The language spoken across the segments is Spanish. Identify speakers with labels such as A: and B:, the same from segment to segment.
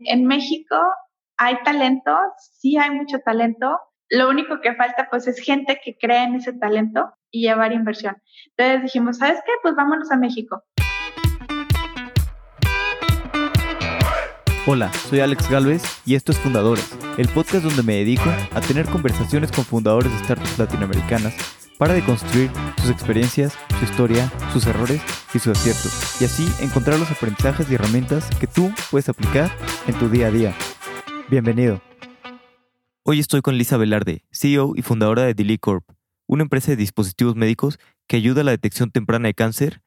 A: En México hay talento, sí hay mucho talento. Lo único que falta pues es gente que cree en ese talento y llevar inversión. Entonces dijimos, ¿sabes qué? Pues vámonos a México.
B: Hola, soy Alex Galvez y esto es Fundadores, el podcast donde me dedico a tener conversaciones con fundadores de startups latinoamericanas para deconstruir sus experiencias, su historia, sus errores y sus aciertos, y así encontrar los aprendizajes y herramientas que tú puedes aplicar en tu día a día. Bienvenido. Hoy estoy con Lisa Velarde, CEO y fundadora de Dili Corp, una empresa de dispositivos médicos que ayuda a la detección temprana de cáncer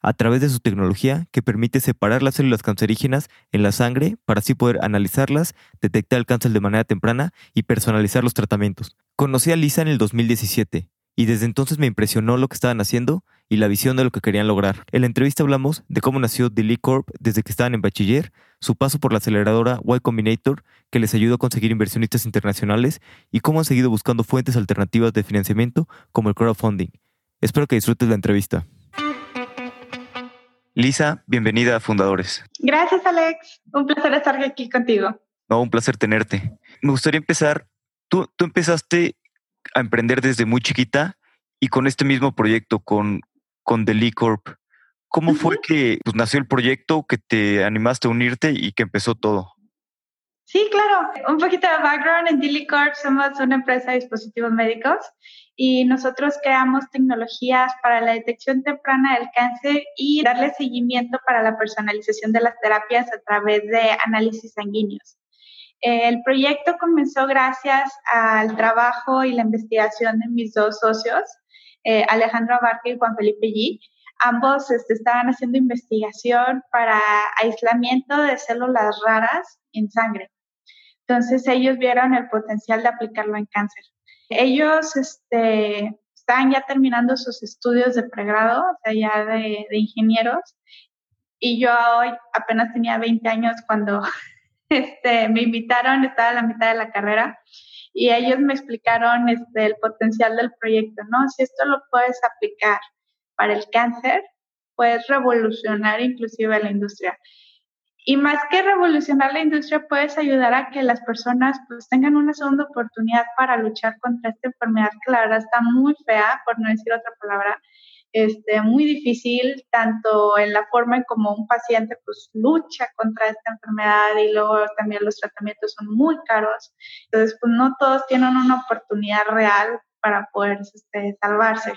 B: a través de su tecnología que permite separar las células cancerígenas en la sangre para así poder analizarlas, detectar el cáncer de manera temprana y personalizar los tratamientos. Conocí a Lisa en el 2017 y desde entonces me impresionó lo que estaban haciendo y la visión de lo que querían lograr. En la entrevista hablamos de cómo nació Delete Corp desde que estaban en bachiller, su paso por la aceleradora Y Combinator, que les ayudó a conseguir inversionistas internacionales, y cómo han seguido buscando fuentes alternativas de financiamiento como el crowdfunding. Espero que disfrutes la entrevista. Lisa, bienvenida a Fundadores.
A: Gracias, Alex. Un placer estar aquí contigo.
B: No, un placer tenerte. Me gustaría empezar. Tú, tú empezaste a emprender desde muy chiquita y con este mismo proyecto, con, con The Lee Corp. ¿Cómo fue que pues, nació el proyecto, que te animaste a unirte y que empezó todo?
A: Sí, claro. Un poquito de background. En Dilly Corp somos una empresa de dispositivos médicos y nosotros creamos tecnologías para la detección temprana del cáncer y darle seguimiento para la personalización de las terapias a través de análisis sanguíneos. El proyecto comenzó gracias al trabajo y la investigación de mis dos socios, eh, Alejandro Abarca y Juan Felipe G. Ambos este, estaban haciendo investigación para aislamiento de células raras en sangre. Entonces ellos vieron el potencial de aplicarlo en cáncer. Ellos este, estaban ya terminando sus estudios de pregrado, o sea, ya de, de ingenieros, y yo hoy apenas tenía 20 años cuando este, me invitaron, estaba a la mitad de la carrera y ellos me explicaron este, el potencial del proyecto, ¿no? Si esto lo puedes aplicar para el cáncer, puedes revolucionar inclusive la industria. Y más que revolucionar la industria, puedes ayudar a que las personas pues tengan una segunda oportunidad para luchar contra esta enfermedad que la verdad está muy fea, por no decir otra palabra, este, muy difícil, tanto en la forma en como un paciente pues lucha contra esta enfermedad y luego también los tratamientos son muy caros. Entonces, pues no todos tienen una oportunidad real para poder este, salvarse.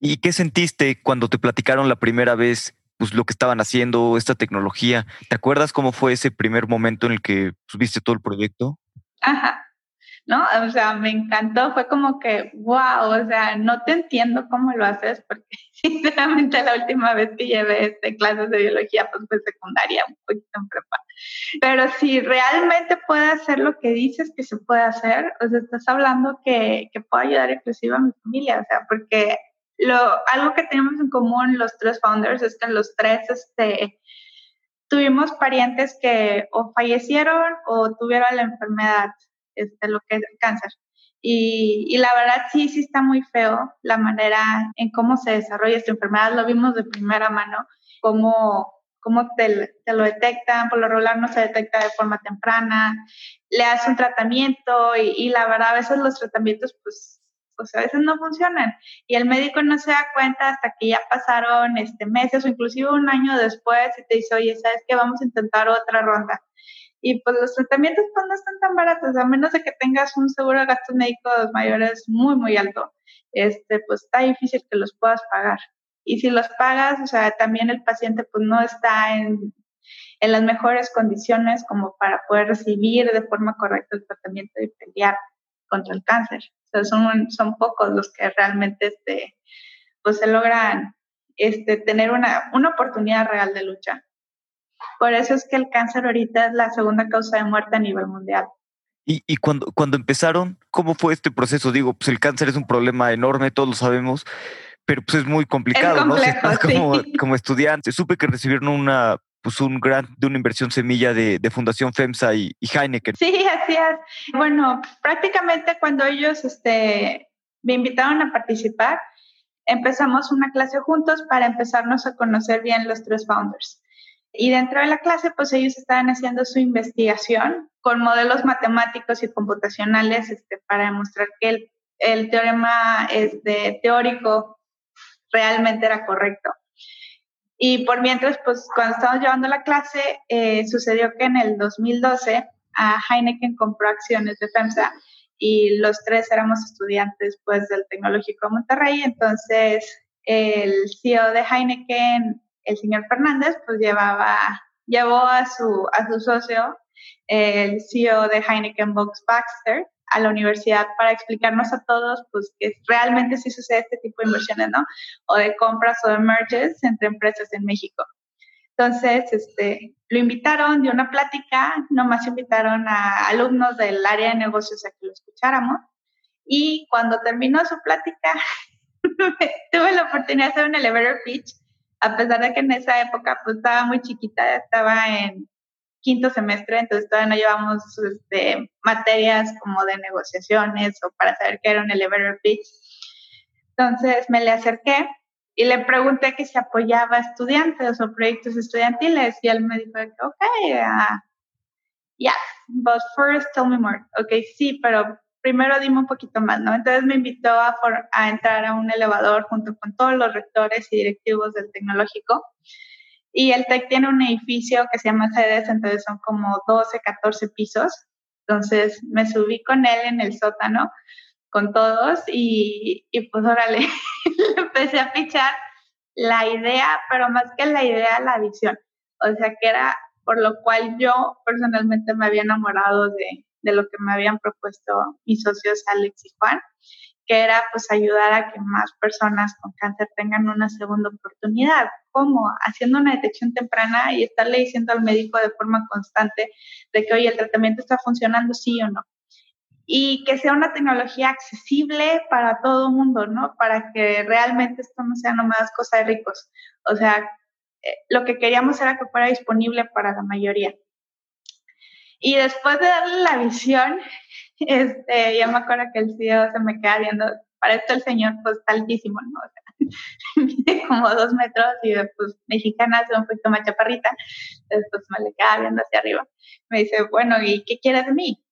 B: ¿Y qué sentiste cuando te platicaron la primera vez pues, lo que estaban haciendo, esta tecnología? ¿Te acuerdas cómo fue ese primer momento en el que pues, viste todo el proyecto?
A: Ajá. ¿No? O sea, me encantó, fue como que, wow, o sea, no te entiendo cómo lo haces, porque sinceramente la última vez que llevé este, clases de biología, pues fue secundaria, un poquito en prepa. Pero si realmente puede hacer lo que dices que se puede hacer, o sea, estás hablando que, que puede ayudar inclusive a mi familia, o sea, porque lo, algo que tenemos en común los tres founders es que los tres, este, tuvimos parientes que o fallecieron o tuvieron la enfermedad este, lo que es el cáncer. Y, y, la verdad sí, sí está muy feo la manera en cómo se desarrolla esta enfermedad. Lo vimos de primera mano, cómo, cómo te, te, lo detectan, por lo regular no se detecta de forma temprana, le hace un tratamiento y, la verdad a veces los tratamientos pues, pues a veces no funcionan y el médico no se da cuenta hasta que ya pasaron este, meses o inclusive un año después y te dice, oye, ¿sabes qué? Vamos a intentar otra ronda y pues los tratamientos pues no están tan baratos, a menos de que tengas un seguro de gastos médicos mayores muy, muy alto, este, pues está difícil que los puedas pagar. Y si los pagas, o sea, también el paciente pues no está en, en las mejores condiciones como para poder recibir de forma correcta el tratamiento y pelear contra el cáncer. O sea, son, son pocos los que realmente este, pues se logran este, tener una, una oportunidad real de lucha. Por eso es que el cáncer ahorita es la segunda causa de muerte a nivel mundial.
B: Y, y cuando, cuando empezaron, ¿cómo fue este proceso? Digo, pues el cáncer es un problema enorme, todos lo sabemos, pero pues es muy complicado, ¿no? como, como estudiante, supe que recibieron una pues un grant de una inversión semilla de, de Fundación FEMSA y, y, Heineken.
A: Sí, así es. Bueno, prácticamente cuando ellos este, me invitaron a participar, empezamos una clase juntos para empezarnos a conocer bien los tres founders. Y dentro de la clase, pues ellos estaban haciendo su investigación con modelos matemáticos y computacionales este, para demostrar que el, el teorema este, teórico realmente era correcto. Y por mientras, pues cuando estábamos llevando la clase, eh, sucedió que en el 2012 a Heineken compró acciones de FEMSA y los tres éramos estudiantes pues del Tecnológico de Monterrey, entonces el CEO de Heineken, el señor Fernández, pues llevaba, llevó a su, a su socio, el CEO de Heineken Box Baxter, a la universidad para explicarnos a todos, pues, que realmente sí sucede este tipo de inversiones, ¿no? O de compras o de mergers entre empresas en México. Entonces, este, lo invitaron, dio una plática, nomás invitaron a alumnos del área de negocios a que lo escucháramos. Y cuando terminó su plática, tuve la oportunidad de hacer un elevator pitch, a pesar de que en esa época pues estaba muy chiquita, estaba en quinto semestre, entonces todavía no llevamos este, materias como de negociaciones o para saber qué era un elevator pitch. Entonces me le acerqué y le pregunté que si apoyaba estudiantes o proyectos estudiantiles y él me dijo, ok, uh, yeah, but first tell me more. Ok, sí, pero primero dime un poquito más, ¿no? Entonces me invitó a, a entrar a un elevador junto con todos los rectores y directivos del tecnológico. Y el TEC tiene un edificio que se llama CEDES, entonces son como 12, 14 pisos. Entonces me subí con él en el sótano con todos y, y pues órale, empecé a pichar la idea, pero más que la idea, la visión. O sea, que era por lo cual yo personalmente me había enamorado de, de lo que me habían propuesto mis socios Alex y Juan, que era pues ayudar a que más personas con cáncer tengan una segunda oportunidad. ¿Cómo? Haciendo una detección temprana y estarle diciendo al médico de forma constante de que, oye, el tratamiento está funcionando, sí o no y que sea una tecnología accesible para todo el mundo, ¿no? Para que realmente esto no sea nomás cosa de ricos. O sea, eh, lo que queríamos era que fuera disponible para la mayoría. Y después de darle la visión, este, ya me acuerdo que el CEO se me queda viendo, para esto el señor pues altísimo, ¿no? O sea, mide como dos metros y pues mexicana, es un poquito más chaparrita, entonces pues me le queda viendo hacia arriba. Me dice, bueno, ¿y qué quieres de mí?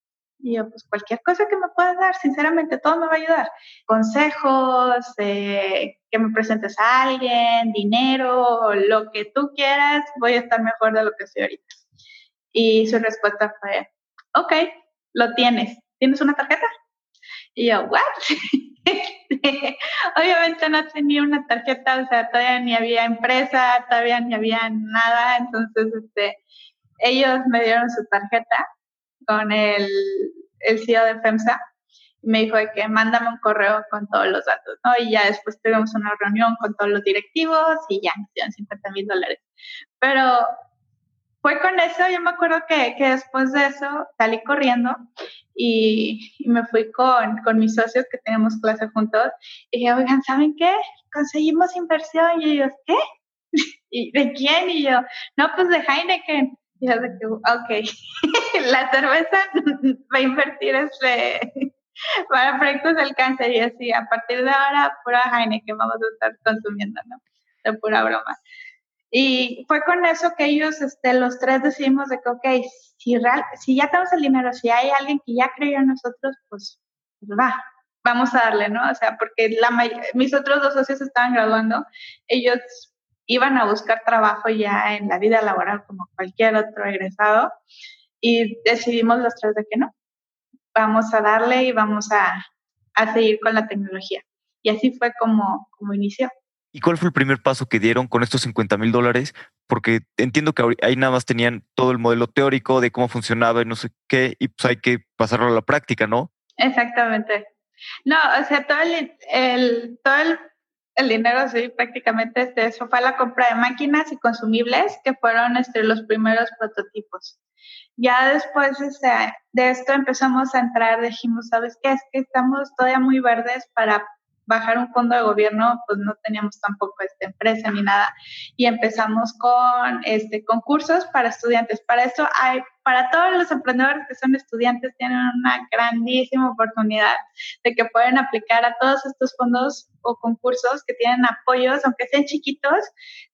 A: Y yo, pues cualquier cosa que me puedas dar, sinceramente, todo me va a ayudar. Consejos, eh, que me presentes a alguien, dinero, lo que tú quieras, voy a estar mejor de lo que soy ahorita. Y su respuesta fue, ok, lo tienes. ¿Tienes una tarjeta? Y yo, ¿what? Obviamente no tenía una tarjeta, o sea, todavía ni había empresa, todavía ni había nada. Entonces, este, ellos me dieron su tarjeta con el, el CEO de FEMSA me dijo que mándame un correo con todos los datos. Y ya después tuvimos una reunión con todos los directivos y ya me dieron 50 mil dólares. Pero fue con eso, yo me acuerdo que, que después de eso salí corriendo y, y, me fui con, con mis socios que tenemos clase juntos y dije, oigan, ¿saben qué? Conseguimos inversión y ellos, ¿qué? ¿Y de quién? Y yo, no, pues de Heineken. Y yo ok, la cerveza va a invertir este, para proyectos del cáncer y así, a partir de ahora, pura Heineken vamos a estar consumiendo, ¿no? De pura broma. Y fue con eso que ellos, este, los tres decidimos de que, ok, si, real, si ya tenemos el dinero, si hay alguien que ya creyó en nosotros, pues, pues va, vamos a darle, ¿no? O sea, porque la, mis otros dos socios estaban graduando, ellos iban a buscar trabajo ya en la vida laboral como cualquier otro egresado y decidimos los tres de que no, vamos a darle y vamos a, a seguir con la tecnología. Y así fue como, como inició.
B: ¿Y cuál fue el primer paso que dieron con estos 50 mil dólares? Porque entiendo que ahí nada más tenían todo el modelo teórico de cómo funcionaba y no sé qué, y pues hay que pasarlo a la práctica, ¿no?
A: Exactamente. No, o sea, todo el, todo el el dinero, sí, prácticamente este, eso fue la compra de máquinas y consumibles que fueron este, los primeros prototipos. Ya después este, de esto empezamos a entrar, dijimos, ¿sabes qué? Es que estamos todavía muy verdes para bajar un fondo de gobierno, pues no teníamos tampoco esta empresa ni nada. Y empezamos con este, concursos para estudiantes. Para eso hay para todos los emprendedores que son estudiantes tienen una grandísima oportunidad de que pueden aplicar a todos estos fondos o concursos que tienen apoyos, aunque sean chiquitos,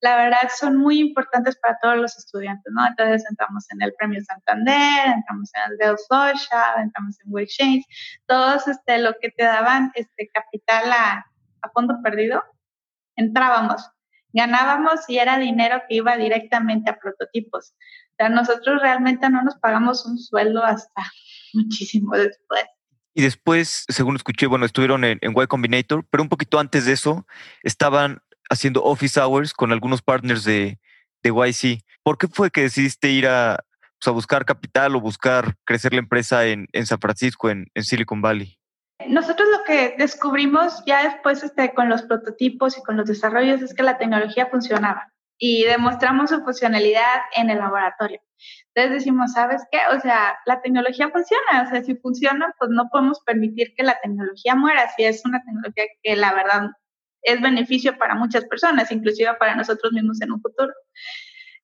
A: la verdad son muy importantes para todos los estudiantes, ¿no? Entonces entramos en el Premio Santander, entramos en el Dell Social, entramos en WeChange, todos este, lo que te daban este capital a, a fondo perdido, entrábamos ganábamos y era dinero que iba directamente a prototipos. Sea, nosotros realmente no nos pagamos un sueldo hasta muchísimo después.
B: Y después, según escuché, bueno, estuvieron en, Y Combinator, pero un poquito antes de eso estaban haciendo office hours con algunos partners de, de YC. ¿Por qué fue que decidiste ir a, pues, a buscar capital o buscar crecer la empresa en, en San Francisco, en, en Silicon Valley?
A: Nosotros lo que descubrimos ya después este, con los prototipos y con los desarrollos es que la tecnología funcionaba y demostramos su funcionalidad en el laboratorio. Entonces decimos, ¿sabes qué? O sea, la tecnología funciona, o sea, si funciona, pues no podemos permitir que la tecnología muera, si es una tecnología que la verdad es beneficio para muchas personas, inclusive para nosotros mismos en un futuro.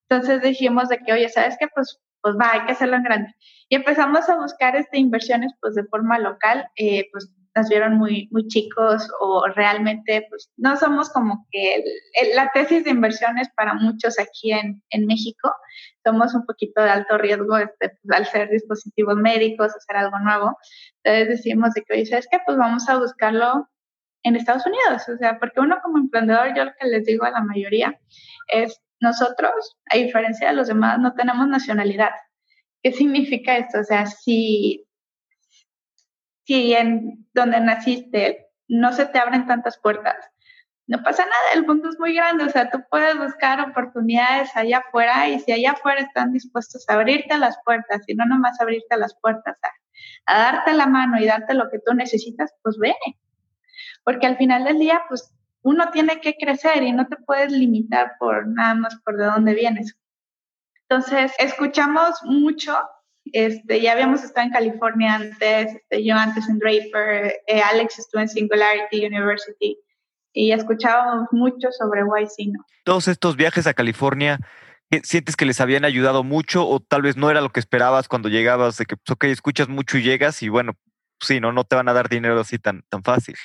A: Entonces dijimos de que, oye, ¿sabes qué? Pues, pues va, hay que hacerlo en grande. Y empezamos a buscar este, inversiones pues de forma local, eh, pues nos vieron muy, muy chicos o realmente pues no somos como que la tesis de inversiones para muchos aquí en, en, México. Somos un poquito de alto riesgo este, pues, al ser dispositivos médicos, hacer algo nuevo. Entonces decimos de que, oye, ¿sabes qué? Pues vamos a buscarlo en Estados Unidos. O sea, porque uno como emprendedor, yo lo que les digo a la mayoría es, nosotros, a diferencia de los demás, no tenemos nacionalidad. ¿Qué significa esto? O sea, si, si en donde naciste no se te abren tantas puertas, no pasa nada, el mundo es muy grande, o sea, tú puedes buscar oportunidades allá afuera y si allá afuera están dispuestos a abrirte las puertas y no nomás abrirte las puertas, a, a darte la mano y darte lo que tú necesitas, pues ve. Porque al final del día, pues uno tiene que crecer y no te puedes limitar por nada más por de dónde vienes. Entonces, escuchamos mucho. Este, ya habíamos estado en California antes, este, yo antes en Draper, eh, Alex estuvo en Singularity University y escuchábamos mucho sobre YC, ¿no?
B: Todos estos viajes a California, ¿sientes que les habían ayudado mucho o tal vez no era lo que esperabas cuando llegabas, de que, pues, ok, escuchas mucho y llegas y bueno, sí, no, no te van a dar dinero así tan, tan fácil?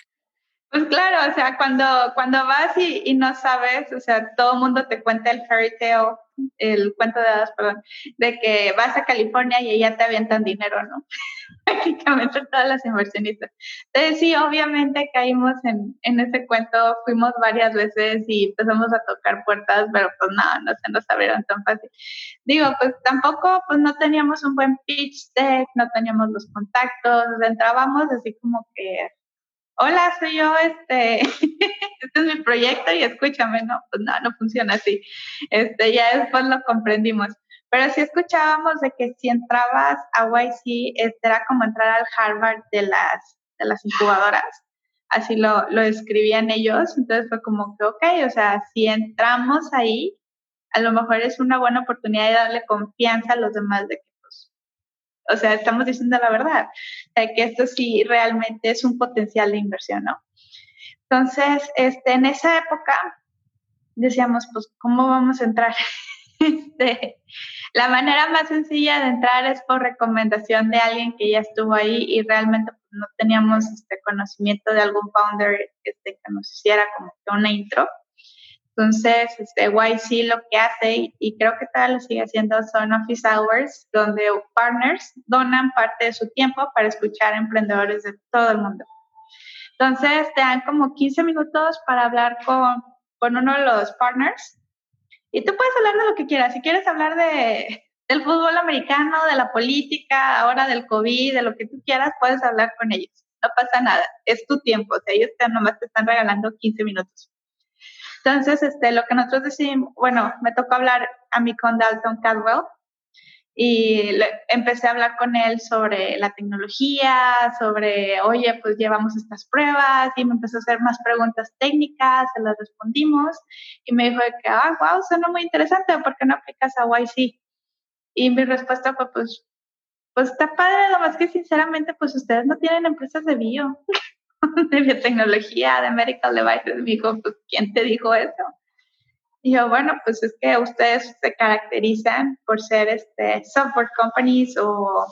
A: Pues claro, o sea, cuando, cuando vas y, y no sabes, o sea, todo el mundo te cuenta el fairy tale el cuento de hadas, perdón, de que vas a California y ya te avientan dinero, ¿no? Prácticamente todas las inversionistas. Entonces sí, obviamente caímos en, en ese cuento, fuimos varias veces y empezamos a tocar puertas, pero pues nada, no, se nos abrieron tan fácil. Digo, pues tampoco, pues no teníamos un buen pitch deck, no teníamos los contactos, entrábamos así como que hola, soy yo, este, este es mi proyecto y escúchame, no, pues no, no funciona así. Este, ya después lo comprendimos. Pero sí escuchábamos de que si entrabas a YC, este era como entrar al Harvard de las, de las incubadoras. Así lo, lo escribían ellos. Entonces fue como que, ok, o sea, si entramos ahí, a lo mejor es una buena oportunidad de darle confianza a los demás de que o sea, estamos diciendo la verdad, que esto sí realmente es un potencial de inversión, ¿no? Entonces, este, en esa época decíamos, pues, ¿cómo vamos a entrar? Este, la manera más sencilla de entrar es por recomendación de alguien que ya estuvo ahí y realmente pues, no teníamos este conocimiento de algún founder este, que nos hiciera como que una intro. Entonces, este, YC lo que hace, y creo que todavía lo sigue haciendo, son office hours, donde partners donan parte de su tiempo para escuchar a emprendedores de todo el mundo. Entonces, te dan como 15 minutos para hablar con, con uno de los partners y tú puedes hablar de lo que quieras. Si quieres hablar de, del fútbol americano, de la política, ahora del COVID, de lo que tú quieras, puedes hablar con ellos. No pasa nada, es tu tiempo. O sea, ellos te, nomás te están regalando 15 minutos. Entonces, este, lo que nosotros decimos, bueno, me tocó hablar a mí con Dalton Cadwell y empecé a hablar con él sobre la tecnología, sobre, oye, pues llevamos estas pruebas y me empezó a hacer más preguntas técnicas, se las respondimos y me dijo que, ah, wow, suena muy interesante, ¿por qué no aplicas a YC? Y mi respuesta fue, pues, pues está padre, más que sinceramente, pues ustedes no tienen empresas de bio. de biotecnología, de medical devices, me dijo, pues, ¿quién te dijo eso? Y yo, bueno, pues es que ustedes se caracterizan por ser este software companies o,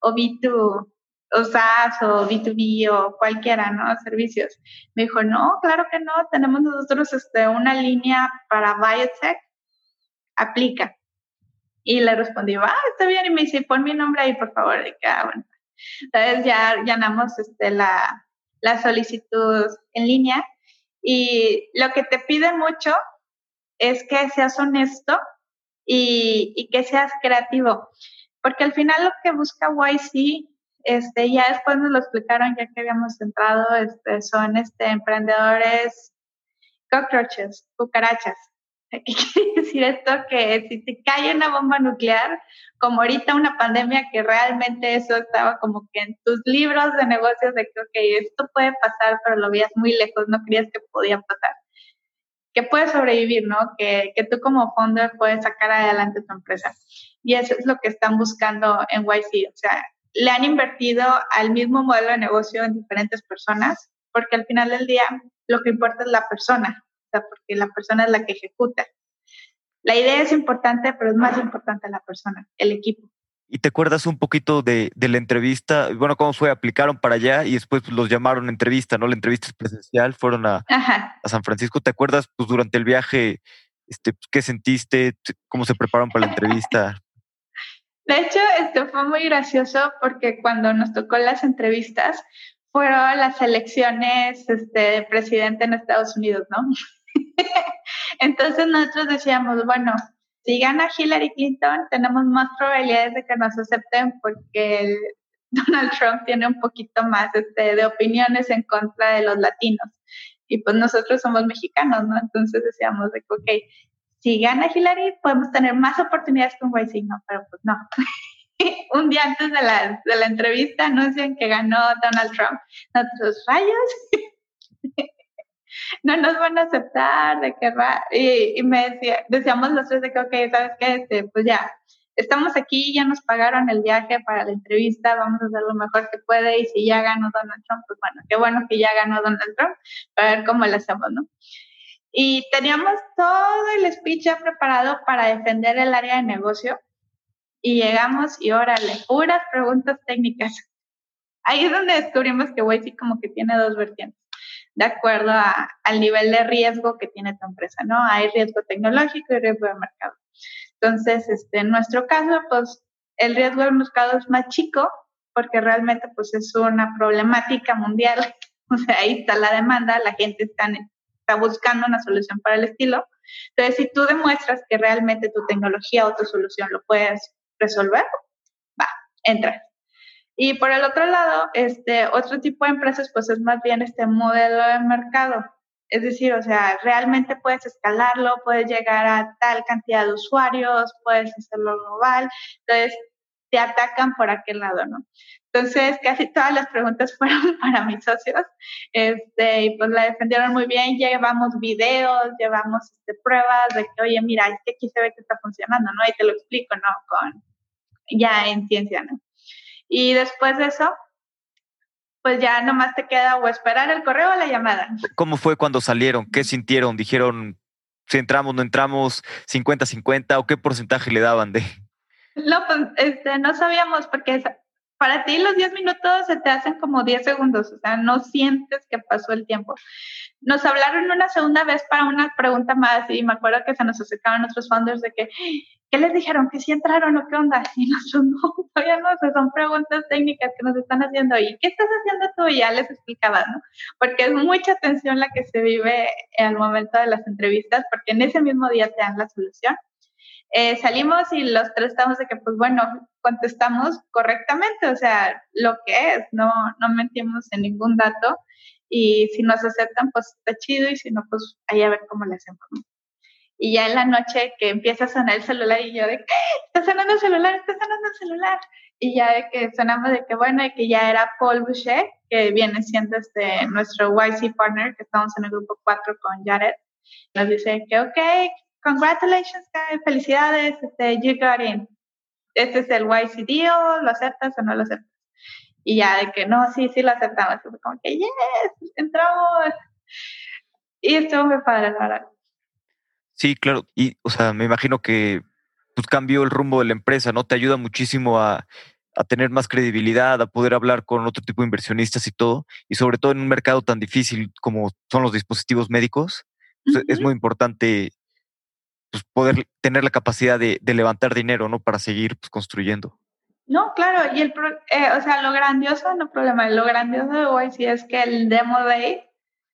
A: o B2, o SaaS o B2B o cualquiera, ¿no? Servicios. Me dijo, no, claro que no, tenemos nosotros este, una línea para biotech, aplica. Y le respondí, ah, está bien, y me dice, pon mi nombre ahí, por favor. Y que, ah, bueno. Entonces ya llenamos este, la, la solicitud en línea y lo que te pide mucho es que seas honesto y, y que seas creativo, porque al final lo que busca YC este, ya después nos lo explicaron ya que habíamos entrado, este, son este, emprendedores cockroaches, cucarachas. ¿Qué quiere decir esto? Que si te cae una bomba nuclear, como ahorita una pandemia, que realmente eso estaba como que en tus libros de negocios de que, ok, esto puede pasar, pero lo veías muy lejos, no creías que podía pasar. Que puedes sobrevivir, ¿no? Que, que tú como founder puedes sacar adelante tu empresa. Y eso es lo que están buscando en YC. O sea, le han invertido al mismo modelo de negocio en diferentes personas, porque al final del día lo que importa es la persona, sea, porque la persona es la que ejecuta. La idea es importante, pero es más importante la persona, el equipo.
B: ¿Y te acuerdas un poquito de, de, la entrevista? Bueno, ¿cómo fue? Aplicaron para allá y después pues, los llamaron a entrevista, ¿no? La entrevista es presencial, fueron a, a, San Francisco. ¿Te acuerdas, pues, durante el viaje, este, qué sentiste? ¿Cómo se prepararon para la entrevista?
A: De hecho, esto fue muy gracioso porque cuando nos tocó las entrevistas fueron las elecciones este, de presidente en Estados Unidos, ¿no? Entonces nosotros decíamos, bueno, si gana Hillary Clinton, tenemos más probabilidades de que nos acepten porque Donald Trump tiene un poquito más este, de opiniones en contra de los latinos. Y pues nosotros somos mexicanos, ¿no? Entonces decíamos de ok, si gana Hillary, podemos tener más oportunidades con YC, no, pero pues no. Un día antes de la, de la entrevista anuncian que ganó Donald Trump. Nosotros, rayos, no nos van a aceptar, de que va. Y, me decía, decíamos los tres de que, ok, ¿sabes qué? Este, pues ya, estamos aquí, ya nos pagaron el viaje para la entrevista, vamos a hacer lo mejor que puede y si ya ganó Donald Trump, pues bueno, qué bueno que ya ganó Donald Trump, para ver cómo lo hacemos, ¿no? Y teníamos todo el speech ya preparado para defender el área de negocio y llegamos y órale, puras preguntas técnicas. Ahí es donde descubrimos que Waze como que tiene dos vertientes, de acuerdo al nivel de riesgo que tiene tu empresa, ¿no? Hay riesgo tecnológico y riesgo de mercado. Entonces, este, en nuestro caso, pues el riesgo del mercado es más chico porque realmente pues es una problemática mundial. O sea, ahí está la demanda, la gente está está buscando una solución para el estilo. Entonces, si tú demuestras que realmente tu tecnología o tu solución lo puedes resolver, va, entra. Y por el otro lado, este otro tipo de empresas, pues es más bien este modelo de mercado. Es decir, o sea, realmente puedes escalarlo, puedes llegar a tal cantidad de usuarios, puedes hacerlo global. Entonces, te atacan por aquel lado, ¿no? Entonces, casi todas las preguntas fueron para mis socios, este, y pues la defendieron muy bien, llevamos videos, llevamos este, pruebas de que, oye, mira, es que aquí se ve que está funcionando, ¿no? Y te lo explico, ¿no? Con, ya en ciencia, ¿no? Y después de eso, pues ya nomás te queda o esperar el correo o la llamada.
B: ¿Cómo fue cuando salieron? ¿Qué sintieron? ¿Dijeron si entramos, no entramos, 50-50 o qué porcentaje le daban de...?
A: No, pues este, no sabíamos porque para ti los 10 minutos se te hacen como 10 segundos, o sea, no sientes que pasó el tiempo. Nos hablaron una segunda vez para una pregunta más y me acuerdo que se nos acercaban nuestros founders de que, ¿qué les dijeron? ¿Que sí entraron o qué onda? Y nosotros no, todavía no, son preguntas técnicas que nos están haciendo. ¿Y qué estás haciendo tú? Y ya les explicaba, ¿no? Porque es mucha tensión la que se vive al momento de las entrevistas, porque en ese mismo día te dan la solución eh, salimos y los tres estamos de que, pues bueno, contestamos correctamente, o sea, lo que es, no, no mentimos en ningún dato y si nos aceptan, pues está chido y si no, pues ahí a ver cómo le hacemos. Y ya en la noche que empieza a sonar el celular y yo de. Está sonando el celular, está sonando el celular. Y ya de que sonamos de que, bueno, y que ya era Paul Boucher, que viene siendo este, nuestro YC partner, que estamos en el grupo 4 con Jared. Nos dice que, ok, congratulations, guys, felicidades, este, you got in. Este es el YCD, ¿lo aceptas o no lo aceptas? Y ya de que no, sí, sí lo aceptamos. como que, yes, entramos. Y estuvo muy padre, la verdad.
B: Sí, claro. Y, o sea, me imagino que pues, cambió el rumbo de la empresa, ¿no? Te ayuda muchísimo a, a tener más credibilidad, a poder hablar con otro tipo de inversionistas y todo. Y sobre todo en un mercado tan difícil como son los dispositivos médicos, pues, es muy importante pues, poder tener la capacidad de, de, levantar dinero, ¿no? Para seguir pues, construyendo.
A: No, claro, y el, eh, o sea, lo grandioso, no problema, lo grandioso de hoy sí es que el Demo Day,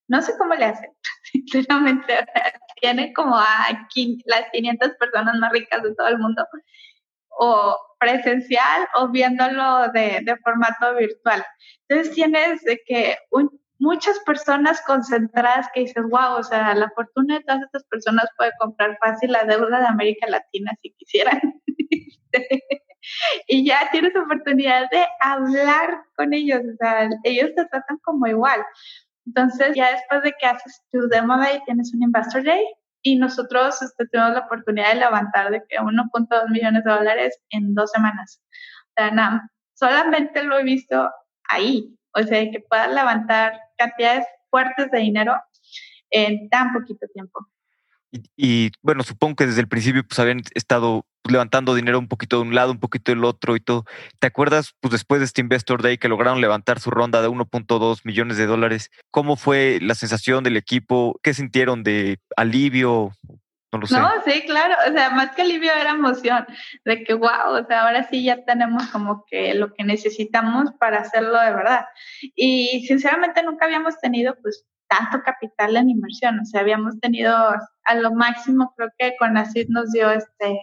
A: no sé cómo le hacen, sinceramente, tiene como a las 500 personas más ricas de todo el mundo, o presencial o viéndolo de, de formato virtual. Entonces tienes de que un, muchas personas concentradas que dices, wow, o sea, la fortuna de todas estas personas puede comprar fácil la deuda de América Latina si quisieran. y ya tienes oportunidad de hablar con ellos, o sea, ellos te tratan como igual. Entonces, ya después de que haces tu demo day, tienes un investor day y nosotros este, tuvimos la oportunidad de levantar de que 1.2 millones de dólares en dos semanas. O sea, nada, solamente lo he visto ahí, o sea, que puedas levantar cantidades fuertes de dinero en tan poquito tiempo.
B: Y, bueno, supongo que desde el principio pues habían estado pues, levantando dinero un poquito de un lado, un poquito del otro y todo. ¿Te acuerdas, pues después de este Investor Day que lograron levantar su ronda de 1.2 millones de dólares, cómo fue la sensación del equipo? ¿Qué sintieron de alivio? No lo sé.
A: No, sí, claro. O sea, más que alivio era emoción de que, wow, o sea, ahora sí ya tenemos como que lo que necesitamos para hacerlo de verdad. Y sinceramente nunca habíamos tenido, pues, tanto capital en inversión. O sea, habíamos tenido a lo máximo, creo que con ACID nos dio este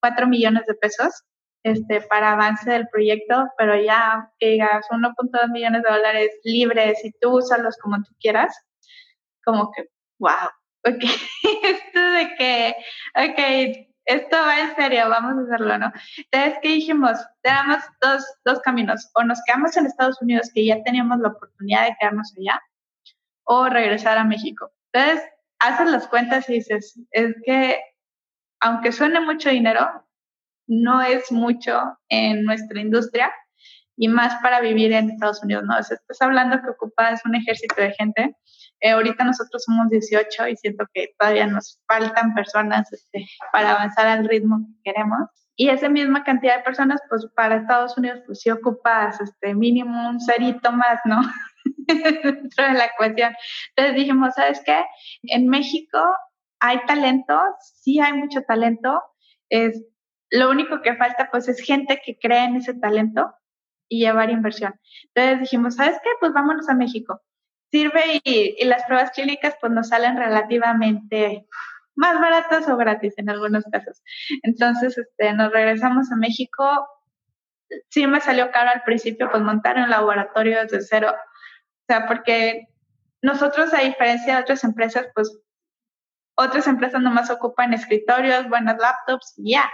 A: 4 millones de pesos este, para avance del proyecto, pero ya que digas 1.2 millones de dólares libres y tú úsalos como tú quieras, como que, wow, ok, esto de que, ok, esto va en serio, vamos a hacerlo, ¿no? Entonces, ¿qué dijimos? Tenemos dos, dos caminos, o nos quedamos en Estados Unidos, que ya teníamos la oportunidad de quedarnos allá, o regresar a México. Entonces, haces las cuentas y dices, es que aunque suene mucho dinero, no es mucho en nuestra industria y más para vivir en Estados Unidos, ¿no? O sea, estás hablando que ocupas un ejército de gente. Eh, ahorita nosotros somos 18 y siento que todavía nos faltan personas este, para avanzar al ritmo que queremos. Y esa misma cantidad de personas, pues para Estados Unidos, pues sí ocupas este mínimo un cerito más, ¿no? dentro de la ecuación. Entonces dijimos, ¿sabes qué? En México hay talento, sí hay mucho talento, es, lo único que falta pues es gente que cree en ese talento y llevar inversión. Entonces dijimos, ¿sabes qué? Pues vámonos a México. Sirve y, y las pruebas clínicas pues nos salen relativamente más baratas o gratis en algunos casos. Entonces, este, nos regresamos a México. Sí me salió caro al principio, pues montar un laboratorio desde cero sea, porque nosotros, a diferencia de otras empresas, pues otras empresas nomás ocupan escritorios, buenas laptops ya.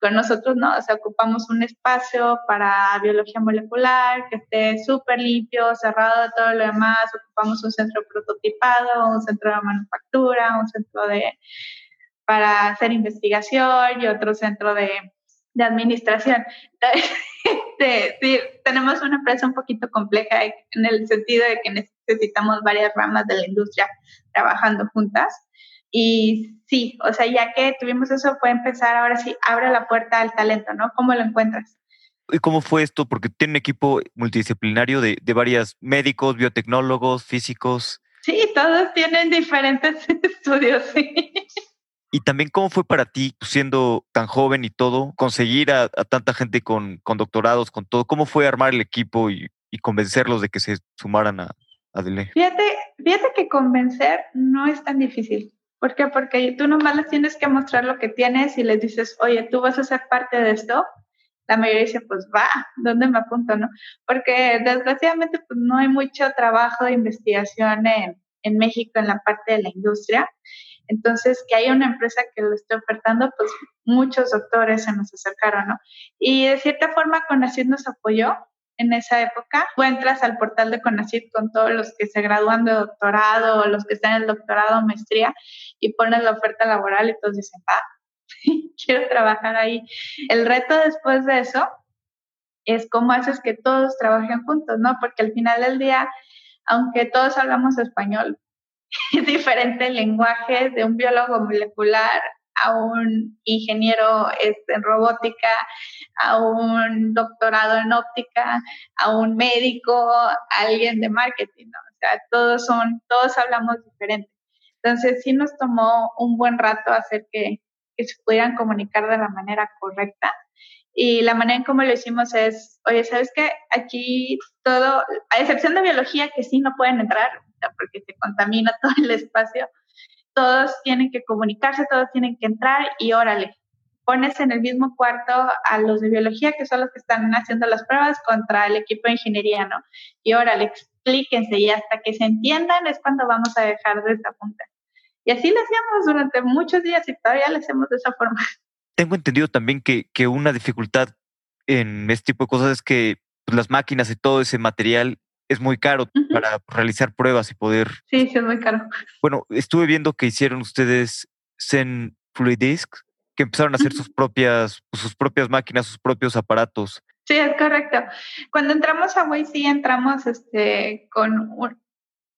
A: Con nosotros no, o sea, ocupamos un espacio para biología molecular que esté súper limpio, cerrado de todo lo demás, ocupamos un centro prototipado, un centro de manufactura, un centro de para hacer investigación y otro centro de, de administración. Este, sí, tenemos una empresa un poquito compleja en el sentido de que necesitamos varias ramas de la industria trabajando juntas. Y sí, o sea, ya que tuvimos eso, fue empezar ahora sí, abre la puerta al talento, ¿no? ¿Cómo lo encuentras?
B: ¿Y cómo fue esto? Porque tiene un equipo multidisciplinario de, de varios médicos, biotecnólogos, físicos.
A: Sí, todos tienen diferentes estudios. Sí.
B: Y también cómo fue para ti, siendo tan joven y todo, conseguir a, tanta gente con, doctorados, con todo. ¿Cómo fue armar el equipo y, y convencerlos de que se sumaran a, a Dele?
A: Fíjate, fíjate que convencer no es tan difícil. ¿Por qué? Porque tú nomás les tienes que mostrar lo que tienes y les dices, oye, tú vas a ser parte de esto. La mayoría dice, pues va, ¿dónde me apunto? no? Porque desgraciadamente pues, no hay mucho trabajo de investigación en, en México en la parte de la industria. Entonces, que haya una empresa que lo esté ofertando, pues muchos doctores se nos acercaron, ¿no? Y de cierta forma Conacid nos apoyó en esa época. Tú entras al portal de Conacid con todos los que se gradúan de doctorado o los que están en el doctorado o maestría y pones la oferta laboral y todos dicen, ah, quiero trabajar ahí. El reto después de eso es cómo haces que todos trabajen juntos, ¿no? Porque al final del día, aunque todos hablamos español, diferente lenguaje de un biólogo molecular a un ingeniero este, en robótica, a un doctorado en óptica, a un médico, a alguien de marketing, ¿no? O sea, todos son, todos hablamos diferente. Entonces sí nos tomó un buen rato hacer que, que se pudieran comunicar de la manera correcta. Y la manera en cómo lo hicimos es, oye, ¿sabes qué? Aquí todo, a excepción de biología, que sí no pueden entrar, porque se contamina todo el espacio, todos tienen que comunicarse, todos tienen que entrar y órale, pones en el mismo cuarto a los de biología, que son los que están haciendo las pruebas, contra el equipo de ingeniería, ¿no? Y órale, explíquense y hasta que se entiendan es cuando vamos a dejar de esta punta. Y así lo hacíamos durante muchos días y todavía lo hacemos de esa forma.
B: Tengo entendido también que, que una dificultad en este tipo de cosas es que pues, las máquinas y todo ese material es muy caro para realizar pruebas y poder.
A: Sí, sí, es muy caro.
B: Bueno, estuve viendo que hicieron ustedes Zen Fluidisk, que empezaron a hacer sus propias, pues, sus propias máquinas, sus propios aparatos.
A: Sí, es correcto. Cuando entramos a Way, sí entramos este, con un.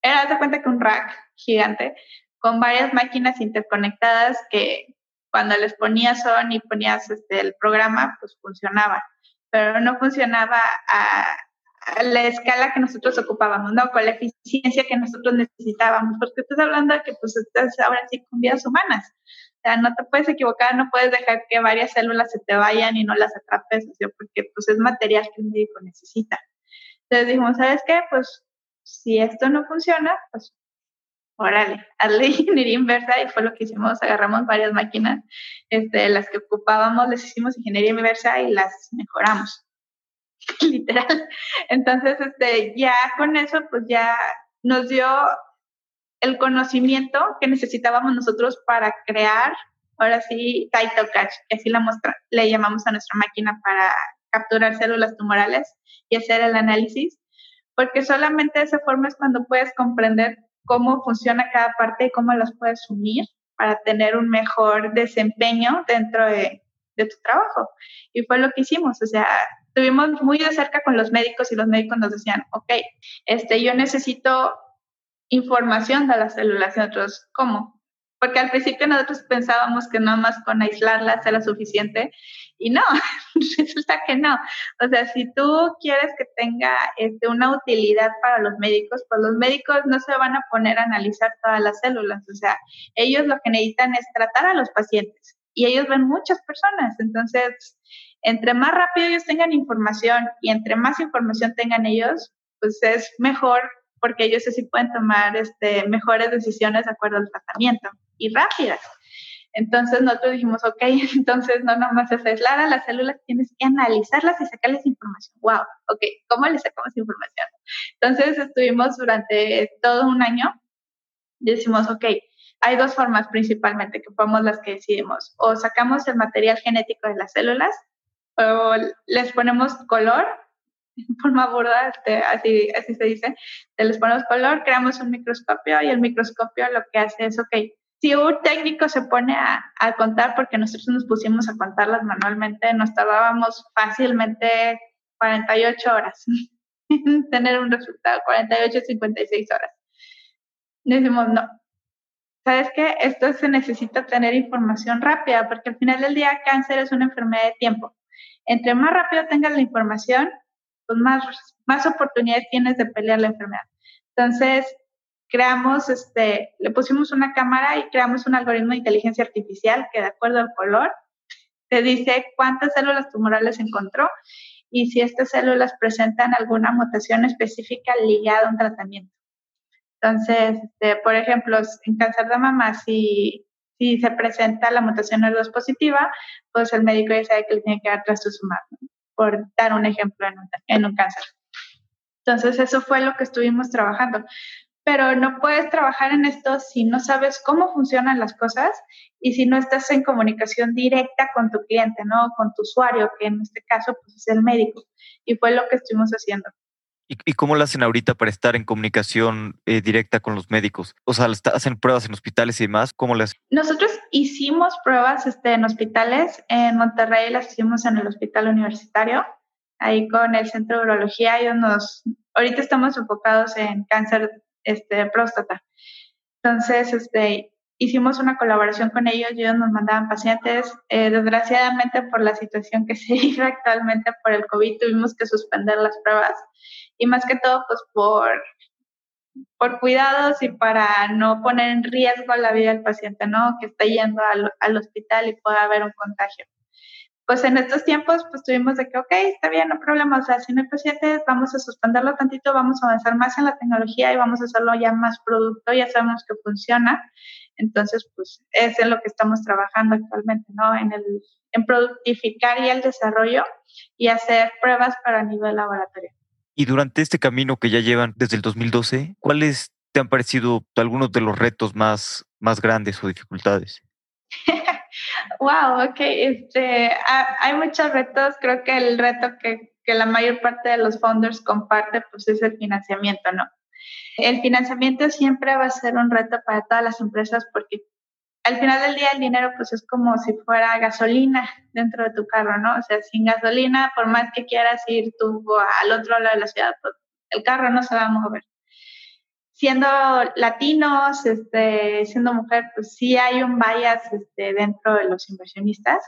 A: Era de cuenta que un rack gigante con varias máquinas interconectadas que cuando les ponías on y ponías este, el programa, pues funcionaba. Pero no funcionaba a, la escala que nosotros ocupábamos, ¿no? Con la eficiencia que nosotros necesitábamos, porque estás hablando de que pues estás ahora sí con vidas humanas. O sea, no te puedes equivocar, no puedes dejar que varias células se te vayan y no las atrapes, porque pues es material que el médico necesita. Entonces dijimos, ¿sabes qué? Pues si esto no funciona, pues órale, hazle ingeniería inversa y fue lo que hicimos, agarramos varias máquinas, este, las que ocupábamos, les hicimos ingeniería inversa y las mejoramos. literal. Entonces, este, ya con eso, pues ya nos dio el conocimiento que necesitábamos nosotros para crear, ahora sí, Title Catch, que así la muestra, le llamamos a nuestra máquina para capturar células tumorales y hacer el análisis, porque solamente de esa forma es cuando puedes comprender cómo funciona cada parte y cómo las puedes unir para tener un mejor desempeño dentro de, de tu trabajo. Y fue lo que hicimos, o sea, estuvimos muy de cerca con los médicos y los médicos nos decían, ok, este, yo necesito información de las células y nosotros, ¿cómo? Porque al principio nosotros pensábamos que nada más con aislarlas era suficiente y no, resulta que no. O sea, si tú quieres que tenga este, una utilidad para los médicos, pues los médicos no se van a poner a analizar todas las células. O sea, ellos lo que necesitan es tratar a los pacientes y ellos ven muchas personas. Entonces, entre más rápido ellos tengan información y entre más información tengan ellos, pues es mejor porque ellos así pueden tomar este, mejores decisiones de acuerdo al tratamiento y rápidas. Entonces nosotros dijimos, ok, entonces no nomás es aislar a las células, tienes que analizarlas y sacarles información. Wow, ok, ¿cómo les sacamos información? Entonces estuvimos durante todo un año y decimos, ok, hay dos formas principalmente que podemos las que decidimos. O sacamos el material genético de las células o les ponemos color, en forma burda, este, así, así se dice, les ponemos color, creamos un microscopio y el microscopio lo que hace es, ok, si un técnico se pone a, a contar, porque nosotros nos pusimos a contarlas manualmente, nos tardábamos fácilmente 48 horas en tener un resultado, 48, 56 horas. Decimos, no, ¿sabes qué? Esto se necesita tener información rápida, porque al final del día cáncer es una enfermedad de tiempo entre más rápido tengas la información, pues más, más oportunidades tienes de pelear la enfermedad. Entonces, creamos, este, le pusimos una cámara y creamos un algoritmo de inteligencia artificial que de acuerdo al color te dice cuántas células tumorales encontró y si estas células presentan alguna mutación específica ligada a un tratamiento. Entonces, este, por ejemplo, en cáncer de mama, si si se presenta la mutación ER2 positiva, pues el médico ya sabe que le tiene que dar trastuzumab, por dar un ejemplo en un, en un cáncer. Entonces, eso fue lo que estuvimos trabajando. Pero no puedes trabajar en esto si no sabes cómo funcionan las cosas y si no estás en comunicación directa con tu cliente, ¿no? Con tu usuario, que en este caso pues, es el médico. Y fue lo que estuvimos haciendo.
B: ¿Y, cómo lo hacen ahorita para estar en comunicación eh, directa con los médicos? O sea, ¿hacen pruebas en hospitales y demás? ¿Cómo las
A: Nosotros hicimos pruebas este, en hospitales. En Monterrey las hicimos en el hospital universitario, ahí con el centro de urología. Ellos nos, ahorita estamos enfocados en cáncer este, próstata. Entonces, este, hicimos una colaboración con ellos ellos nos mandaban pacientes. Eh, desgraciadamente, por la situación que se vive actualmente por el COVID, tuvimos que suspender las pruebas y más que todo, pues por, por cuidados y para no poner en riesgo la vida del paciente, ¿no? Que está yendo al, al hospital y pueda haber un contagio pues en estos tiempos, pues tuvimos de que, ok, está bien, no problema, o sea, si no hay pacientes, vamos a suspenderlo tantito, vamos a avanzar más en la tecnología y vamos a hacerlo ya más producto, ya sabemos que funciona. Entonces, pues es en lo que estamos trabajando actualmente, ¿no? En, el, en productificar y el desarrollo y hacer pruebas para nivel laboratorio.
B: Y durante este camino que ya llevan desde el 2012, ¿cuáles te han parecido algunos de los retos más, más grandes o dificultades?
A: wow, ok. Este, hay muchos retos. Creo que el reto que, que la mayor parte de los founders comparte pues es el financiamiento, ¿no? El financiamiento siempre va a ser un reto para todas las empresas porque al final del día el dinero pues es como si fuera gasolina dentro de tu carro, ¿no? O sea, sin gasolina, por más que quieras ir tú al otro lado de la ciudad, pues el carro no se va a mover siendo latinos, este, siendo mujer, pues sí hay un bias este, dentro de los inversionistas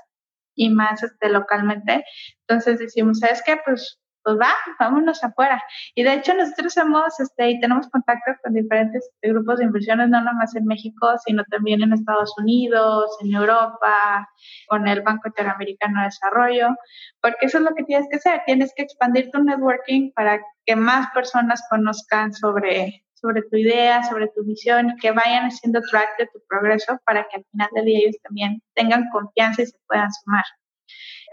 A: y más este, localmente. Entonces decimos, ¿sabes qué? Pues, pues va, vámonos afuera. Y de hecho nosotros hemos este, y tenemos contacto con diferentes este, grupos de inversiones, no nomás en México, sino también en Estados Unidos, en Europa, con el Banco Interamericano de Desarrollo, porque eso es lo que tienes que hacer, tienes que expandir tu networking para que más personas conozcan sobre sobre tu idea, sobre tu misión y que vayan haciendo track de tu progreso para que al final del día ellos también tengan confianza y se puedan sumar.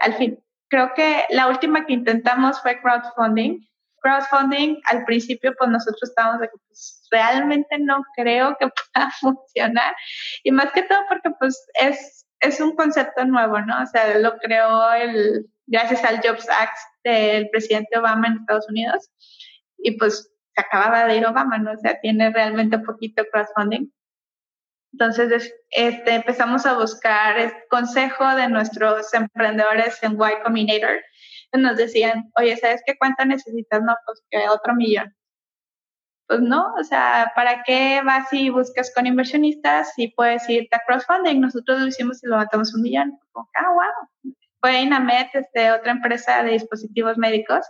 A: Al fin, creo que la última que intentamos fue crowdfunding. Crowdfunding, al principio, pues nosotros estábamos de que pues, realmente no creo que pueda funcionar. Y más que todo porque pues es, es un concepto nuevo, ¿no? O sea, lo creó el, gracias al Jobs Act del presidente Obama en Estados Unidos. Y pues acababa de ir Obama, ¿no? O sea, tiene realmente poquito crowdfunding. Entonces, este, empezamos a buscar el consejo de nuestros emprendedores en Y Combinator. Nos decían, oye, ¿sabes qué cuánto necesitas? No, pues que otro millón. Pues no, o sea, ¿para qué vas y buscas con inversionistas si puedes irte a crowdfunding? Nosotros lo hicimos y lo matamos un millón. Como, ah, wow. Fue Inamet, este, otra empresa de dispositivos médicos,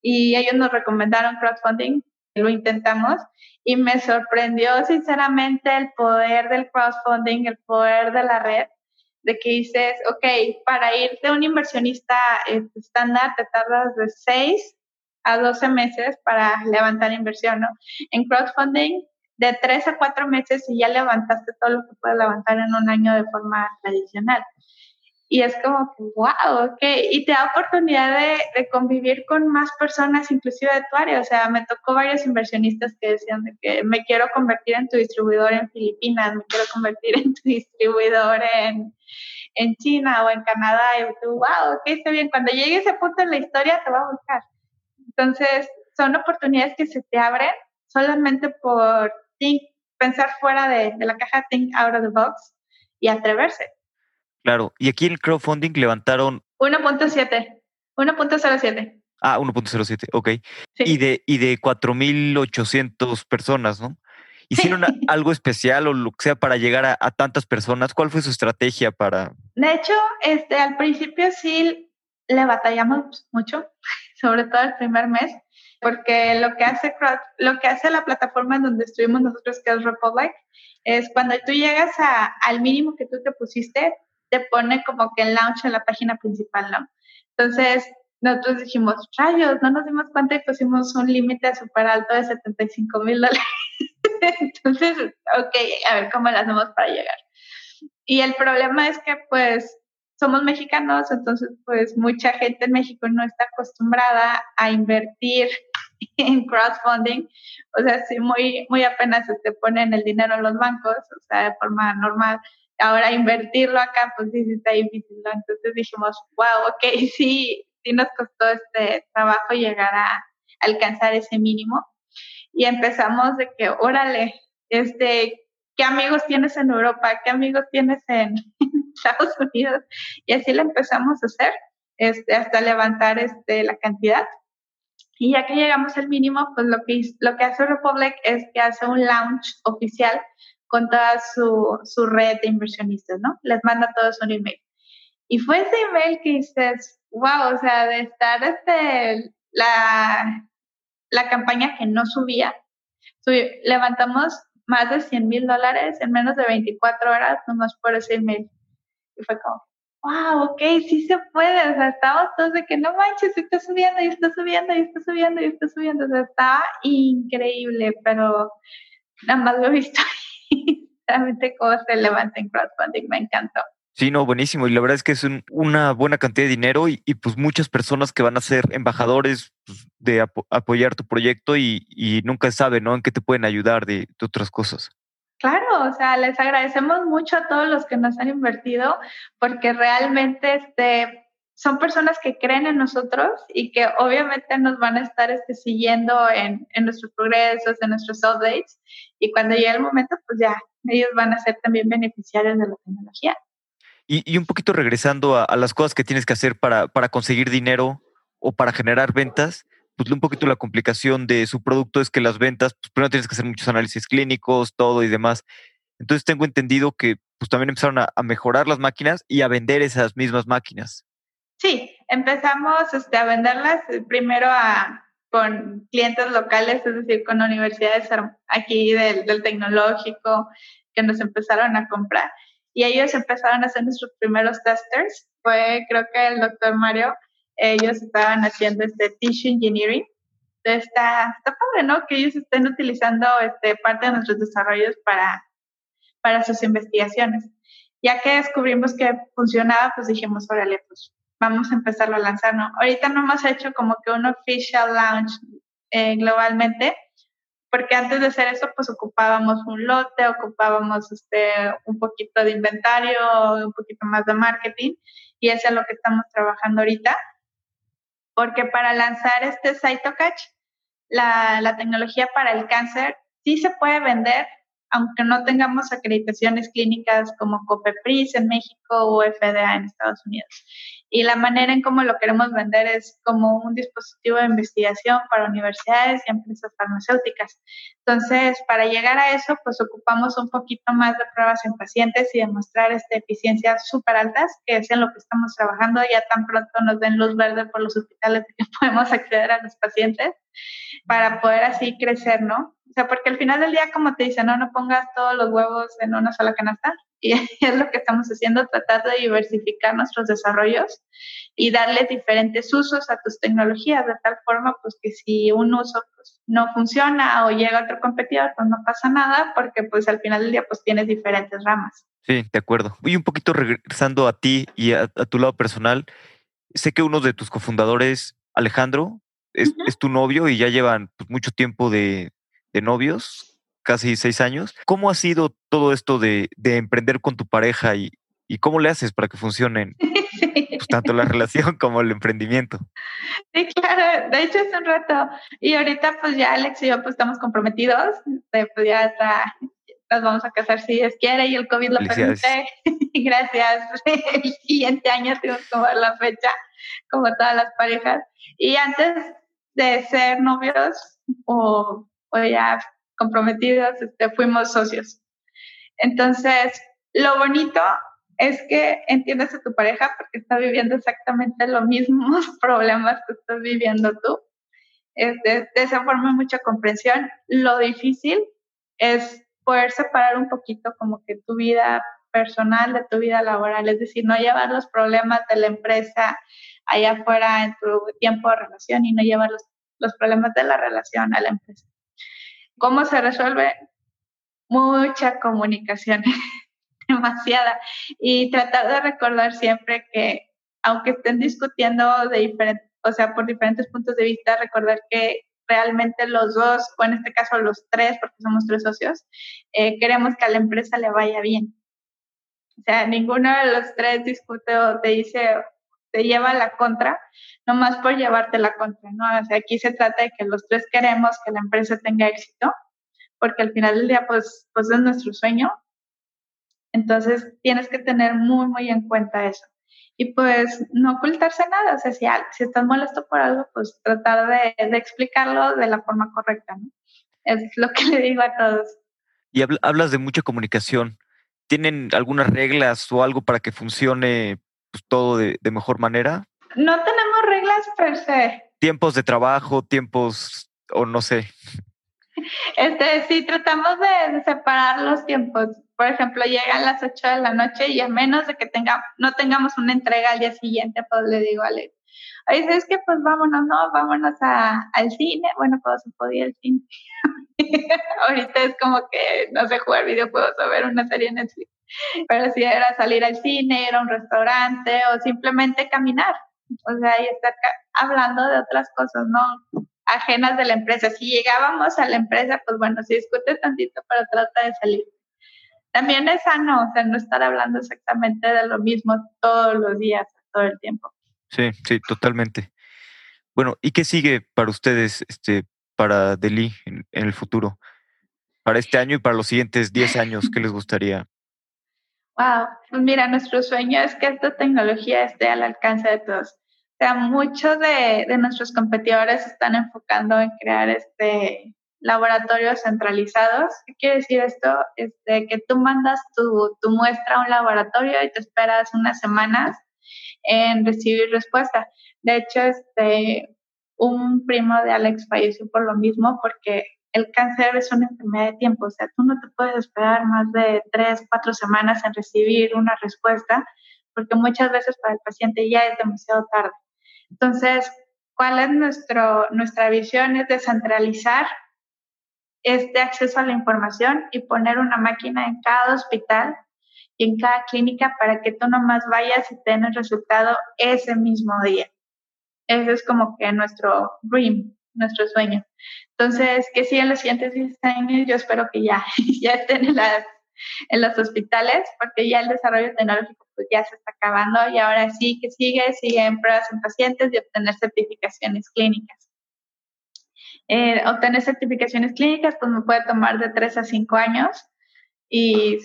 A: y ellos nos recomendaron crowdfunding lo intentamos y me sorprendió sinceramente el poder del crowdfunding, el poder de la red, de que dices, ok, para ir de un inversionista este, estándar te tardas de 6 a 12 meses para levantar inversión, ¿no? En crowdfunding, de 3 a 4 meses y ya levantaste todo lo que puedes levantar en un año de forma tradicional. Y es como que, wow, ok. Y te da oportunidad de, convivir con más personas, inclusive de tu área. O sea, me tocó varios inversionistas que decían de que me quiero convertir en tu distribuidor en Filipinas, me quiero convertir en tu distribuidor en, en China o en Canadá. Y tú, wow, ok, está bien. Cuando llegue ese punto en la historia, te va a buscar. Entonces, son oportunidades que se te abren solamente por pensar fuera de, de la caja, think out of the box y atreverse.
B: Claro, y aquí el crowdfunding levantaron
A: 1.7, 1.07.
B: Ah, 1.07, ok. Y de, y de 4.800 personas, ¿no? ¿Hicieron algo especial o lo que sea para llegar a, a, tantas personas? ¿Cuál fue su estrategia para...?
A: De hecho, este, al principio sí le batallamos mucho, sobre todo el primer mes, porque lo que hace, lo que hace la plataforma en donde estuvimos nosotros, que es Republic, es cuando tú llegas a, al mínimo que tú te pusiste, te pone como que el launch en la página principal, ¿no? Entonces, nosotros dijimos, rayos, no nos dimos cuenta y pusimos un límite súper alto de 75 mil dólares. Entonces, ok, a ver cómo lo hacemos para llegar. Y el problema es que, pues, somos mexicanos, entonces, pues, mucha gente en México no está acostumbrada a invertir en crowdfunding. O sea, sí, muy, muy apenas se te ponen el dinero en los bancos, o sea, de forma normal. Ahora invertirlo acá, pues sí, sí está difícil, ¿no? Entonces dijimos, wow, ok, sí, sí nos costó este trabajo llegar a alcanzar ese mínimo. Y empezamos de que, órale, este, ¿qué amigos tienes en Europa? ¿Qué amigos tienes en, Estados Unidos? Y así lo empezamos a hacer, este, hasta levantar este, la cantidad. Y ya que llegamos al mínimo, pues lo que, lo que hace Republic es que hace un launch oficial con toda su, su red de inversionistas, ¿no? Les manda todos un email. Y fue ese email que dices, wow, o sea, de estar este, la, la campaña que no subía, levantamos más de 100 mil dólares en menos de 24 horas nomás por ese email. Y fue como, wow, ok, sí se puede. O sea, estábamos todos de que no manches, está subiendo y está subiendo y está subiendo y está subiendo. O sea, estaba increíble, pero nada más lo he visto realmente cómo se levanta en crowdfunding, me encantó.
B: Sí, no, buenísimo. Y la verdad es que es una buena cantidad de dinero y, pues muchas personas que van a ser embajadores pues, de apoyar tu proyecto y, nunca saben, ¿no? En qué te pueden ayudar de, otras cosas.
A: Claro, o sea, les agradecemos mucho a todos los que nos han invertido porque realmente este, son personas que creen en nosotros y que obviamente nos van a estar este, siguiendo en, en nuestros progresos, en nuestros updates y cuando llegue el momento, pues ya, ellos van a ser también beneficiarios de la tecnología.
B: Y, un poquito regresando a, las cosas que tienes que hacer para, para conseguir dinero o para generar ventas, pues un poquito la complicación de su producto es que las ventas, pues primero tienes que hacer muchos análisis clínicos, todo y demás. Entonces tengo entendido que pues también empezaron a, mejorar las máquinas y a vender esas mismas máquinas.
A: Sí, empezamos este, a venderlas eh, primero a, con clientes locales, es decir, con universidades aquí del, del tecnológico que nos empezaron a comprar y ellos empezaron a hacer nuestros primeros testers. Fue, creo que el doctor Mario, ellos estaban haciendo este tissue engineering. Entonces está, está padre, ¿no? Que ellos estén utilizando este, parte de nuestros desarrollos para, para sus investigaciones. Ya que descubrimos que funcionaba, pues dijimos, órale, pues vamos a empezarlo a lanzar, ¿no? Ahorita no hemos hecho como que un official launch eh, globalmente, porque antes de hacer eso, pues ocupábamos un lote, ocupábamos este, un poquito de inventario, un poquito más de marketing, y eso es lo que estamos trabajando ahorita. Porque para lanzar este Cytocatch, la, la tecnología para el cáncer sí se puede vender, aunque no tengamos acreditaciones clínicas como COPEPRIS en México o FDA en Estados Unidos y la manera en cómo lo queremos vender es como un dispositivo de investigación para universidades y empresas farmacéuticas. Entonces, para llegar a eso, pues ocupamos un poquito más de pruebas en pacientes y demostrar esta eficiencias súper altas, que es en lo que estamos trabajando. Ya tan pronto nos den luz verde por los hospitales que podemos acceder a los pacientes para poder así crecer, ¿no? O sea, porque al final del día, como te dicen, no, no pongas todos los huevos en una sola canasta. Y es lo que estamos haciendo, tratar de diversificar nuestros desarrollos y darle diferentes usos a tus tecnologías, de tal forma pues que si un uso pues, no funciona o llega otro competidor, pues no pasa nada, porque pues al final del día pues tienes diferentes ramas.
B: Sí, de acuerdo. Y un poquito regresando a ti y a, tu lado personal, sé que uno de tus cofundadores, Alejandro, es, tu novio y ya llevan pues, mucho tiempo de, de novios casi seis años. ¿Cómo ha sido todo esto de, emprender con tu pareja y, cómo le haces para que funcionen pues, tanto la relación como el emprendimiento?
A: Sí, claro, de hecho es un reto. Y ahorita pues ya Alex y yo pues estamos comprometidos, pues ya está, nos vamos a casar si Dios quiere y el COVID lo permite. Gracias. El siguiente año tenemos ver la fecha, como todas las parejas. Y antes de ser novios o, o ya comprometidos, este, fuimos socios. Entonces, lo bonito es que entiendes a tu pareja porque está viviendo exactamente los mismos problemas que estás viviendo tú. Este, de esa forma mucha comprensión. Lo difícil es poder separar un poquito como que tu vida personal de tu vida laboral, es decir, no llevar los problemas de la empresa allá afuera en tu tiempo de relación y no llevar los, los problemas de la relación a la empresa. ¿Cómo se resuelve? Mucha comunicación, demasiada. Y tratar de recordar siempre que, aunque estén discutiendo de o sea, por diferentes puntos de vista, recordar que realmente los dos, o en este caso los tres, porque somos tres socios, eh, queremos que a la empresa le vaya bien. O sea, ninguno de los tres discute o te dice, te lleva a la contra, nomás por llevarte la contra, ¿no? O sea, aquí se trata de que los tres queremos que la empresa tenga éxito, porque al final del día, pues, pues es nuestro sueño. Entonces, tienes que tener muy, muy en cuenta eso. Y pues, no ocultarse nada, o sea, si, si estás molesto por algo, pues tratar de, de explicarlo de la forma correcta, ¿no? Es lo que le digo a todos.
B: Y hablas de mucha comunicación. ¿Tienen algunas reglas o algo para que funcione pues, todo de, mejor manera?
A: No tenemos reglas per se.
B: Tiempos de trabajo, tiempos, o no sé.
A: Este, sí, tratamos de, separar los tiempos. Por ejemplo, llegan las 8 de la noche y a menos de que tenga, no tengamos una entrega al día siguiente, pues le digo a Alex, Oye, ¿sabes qué? Pues vámonos, ¿no? Vámonos a, al cine. Bueno, pues se podía el cine. Ahorita es como que no sé jugar videojuegos o ver una serie en Netflix. Pero si era salir al cine, ir a un restaurante o simplemente caminar. O sea, y estar hablando de otras cosas, ¿no? Ajenas de la empresa. Si llegábamos a la empresa, pues bueno, si discute tantito, pero trata de salir. También es sano, o sea, no estar hablando exactamente de lo mismo todos los días, todo el tiempo.
B: Sí, sí, totalmente. Bueno, ¿y qué sigue para ustedes, este, para Delhi en, el futuro? Para este año y para los siguientes 10 años, ¿qué les gustaría?
A: Wow, pues mira, nuestro sueño es que esta tecnología esté al alcance de todos. O sea, muchos de, nuestros competidores están enfocando en crear este laboratorios centralizados. ¿Qué quiere decir esto? Este, que tú mandas tu, tu muestra a un laboratorio y te esperas unas semanas en recibir respuesta. De hecho, este, un primo de Alex falleció por lo mismo porque el cáncer es una enfermedad de tiempo, o sea, tú no te puedes esperar más de tres, cuatro semanas en recibir una respuesta, porque muchas veces para el paciente ya es demasiado tarde. Entonces, ¿cuál es nuestro, nuestra visión? Es descentralizar este acceso a la información y poner una máquina en cada hospital y en cada clínica para que tú nomás vayas y tengas resultado ese mismo día. Ese es como que nuestro dream, nuestro sueño. Entonces, que sí, en los siguientes 10 años yo espero que ya, ya estén en, las, en los hospitales, porque ya el desarrollo tecnológico pues, ya se está acabando y ahora sí que sigue, siguen pruebas en pacientes y obtener certificaciones clínicas. Eh, obtener certificaciones clínicas pues me puede tomar de 3 a 5 años y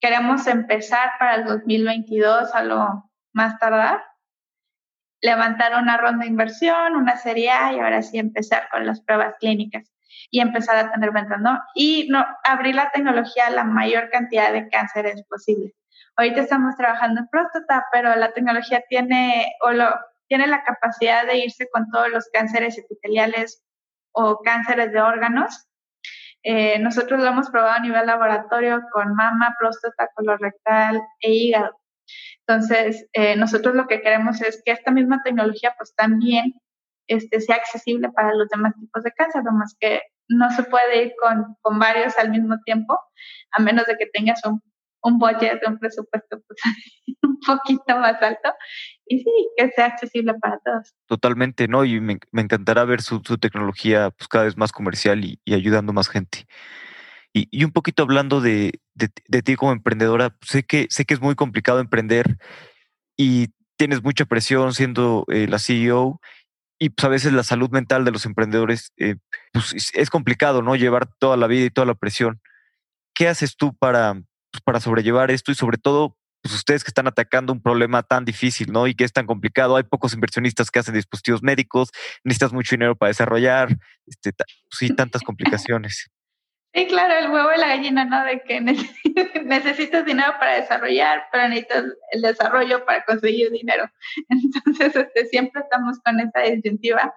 A: Queremos empezar para el 2022 a lo más tardar, levantar una ronda de inversión, una serie A y ahora sí empezar con las pruebas clínicas y empezar a tener ventas, ¿no? Y no, abrir la tecnología a la mayor cantidad de cánceres posible. Ahorita estamos trabajando en próstata, pero la tecnología tiene, o lo, tiene la capacidad de irse con todos los cánceres epiteliales o cánceres de órganos eh, nosotros lo hemos probado a nivel laboratorio con mama, próstata, colorectal e hígado. Entonces, eh, nosotros lo que queremos es que esta misma tecnología pues también este, sea accesible para los demás tipos de cáncer, más que no se puede ir con, con varios al mismo tiempo, a menos de que tengas un un budget, un presupuesto pues, un poquito más alto y sí, que sea accesible para todos.
B: Totalmente, ¿no? Y me, encantará ver su, tecnología pues, cada vez más comercial y, ayudando más gente. Y, un poquito hablando de, de, ti como emprendedora, sé que, sé que es muy complicado emprender y tienes mucha presión siendo eh, la CEO y pues a veces la salud mental de los emprendedores eh, pues, es complicado, ¿no? Llevar toda la vida y toda la presión. ¿Qué haces tú para, pues, para sobrellevar esto y sobre todo pues ustedes que están atacando un problema tan difícil, ¿no? Y que es tan complicado. Hay pocos inversionistas que hacen dispositivos médicos, necesitas mucho dinero para desarrollar, este, sí, tantas complicaciones.
A: Sí, claro, el huevo y la gallina, ¿no? De que necesitas dinero para desarrollar, pero necesitas el desarrollo para conseguir dinero. Entonces, este, siempre estamos con esa disyuntiva.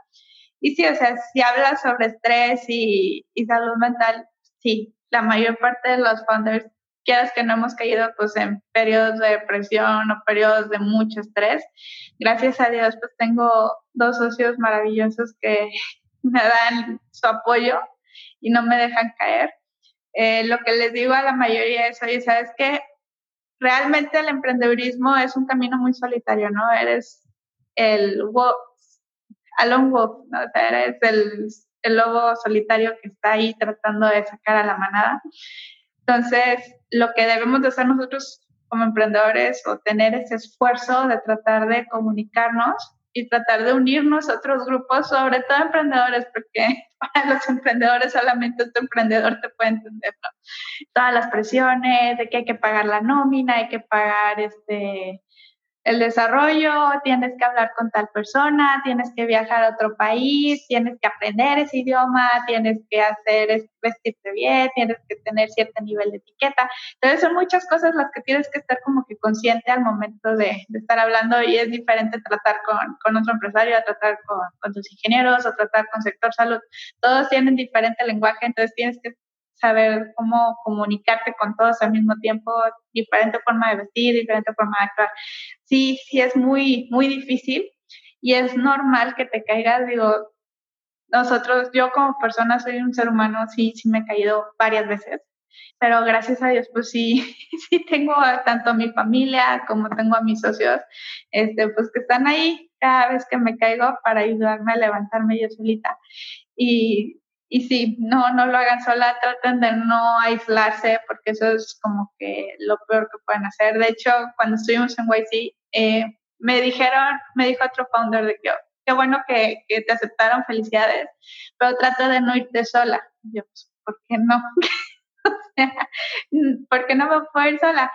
A: Y sí, o sea, si hablas sobre estrés y, y salud mental, sí, la mayor parte de los founders quieras que no hemos caído pues en periodos de depresión o periodos de mucho estrés. Gracias a Dios pues tengo dos socios maravillosos que me dan su apoyo y no me dejan caer. Eh, lo que les digo a la mayoría es, oye, ¿sabes qué? Realmente el emprendedurismo es un camino muy solitario, ¿no? Eres el wolf, alone wolf, ¿no? O sea, eres el, el lobo solitario que está ahí tratando de sacar a la manada. Entonces, lo que debemos de hacer nosotros como emprendedores o tener ese esfuerzo de tratar de comunicarnos y tratar de unirnos a otros grupos, sobre todo emprendedores, porque para los emprendedores solamente este emprendedor te puede entender, ¿no? Todas las presiones de que hay que pagar la nómina, hay que pagar este el desarrollo, tienes que hablar con tal persona, tienes que viajar a otro país, tienes que aprender ese idioma, tienes que hacer vestirte bien, tienes que tener cierto nivel de etiqueta. Entonces son muchas cosas las que tienes que estar como que consciente al momento de, estar hablando y es diferente tratar con, con otro empresario, a tratar con, con tus ingenieros, o tratar con sector salud. Todos tienen diferente lenguaje, entonces tienes que saber cómo comunicarte con todos al mismo tiempo, diferente forma de vestir, diferente forma de actuar. Sí, sí es muy, muy difícil y es normal que te caigas, digo, nosotros, yo como persona soy un ser humano, sí, sí me he caído varias veces, pero gracias a Dios, pues sí, sí tengo tanto a mi familia como tengo a mis socios, este, pues que están ahí cada vez que me caigo para ayudarme a levantarme yo solita. Y y sí, no, no lo hagan sola, traten de no aislarse porque eso es como que lo peor que pueden hacer. De hecho, cuando estuvimos en YC, eh, me dijeron, me dijo otro founder de que, qué bueno que, que, te aceptaron, felicidades, pero trata de no irte sola. yo, pues, ¿por qué no? o ¿por qué no me puedo ir sola?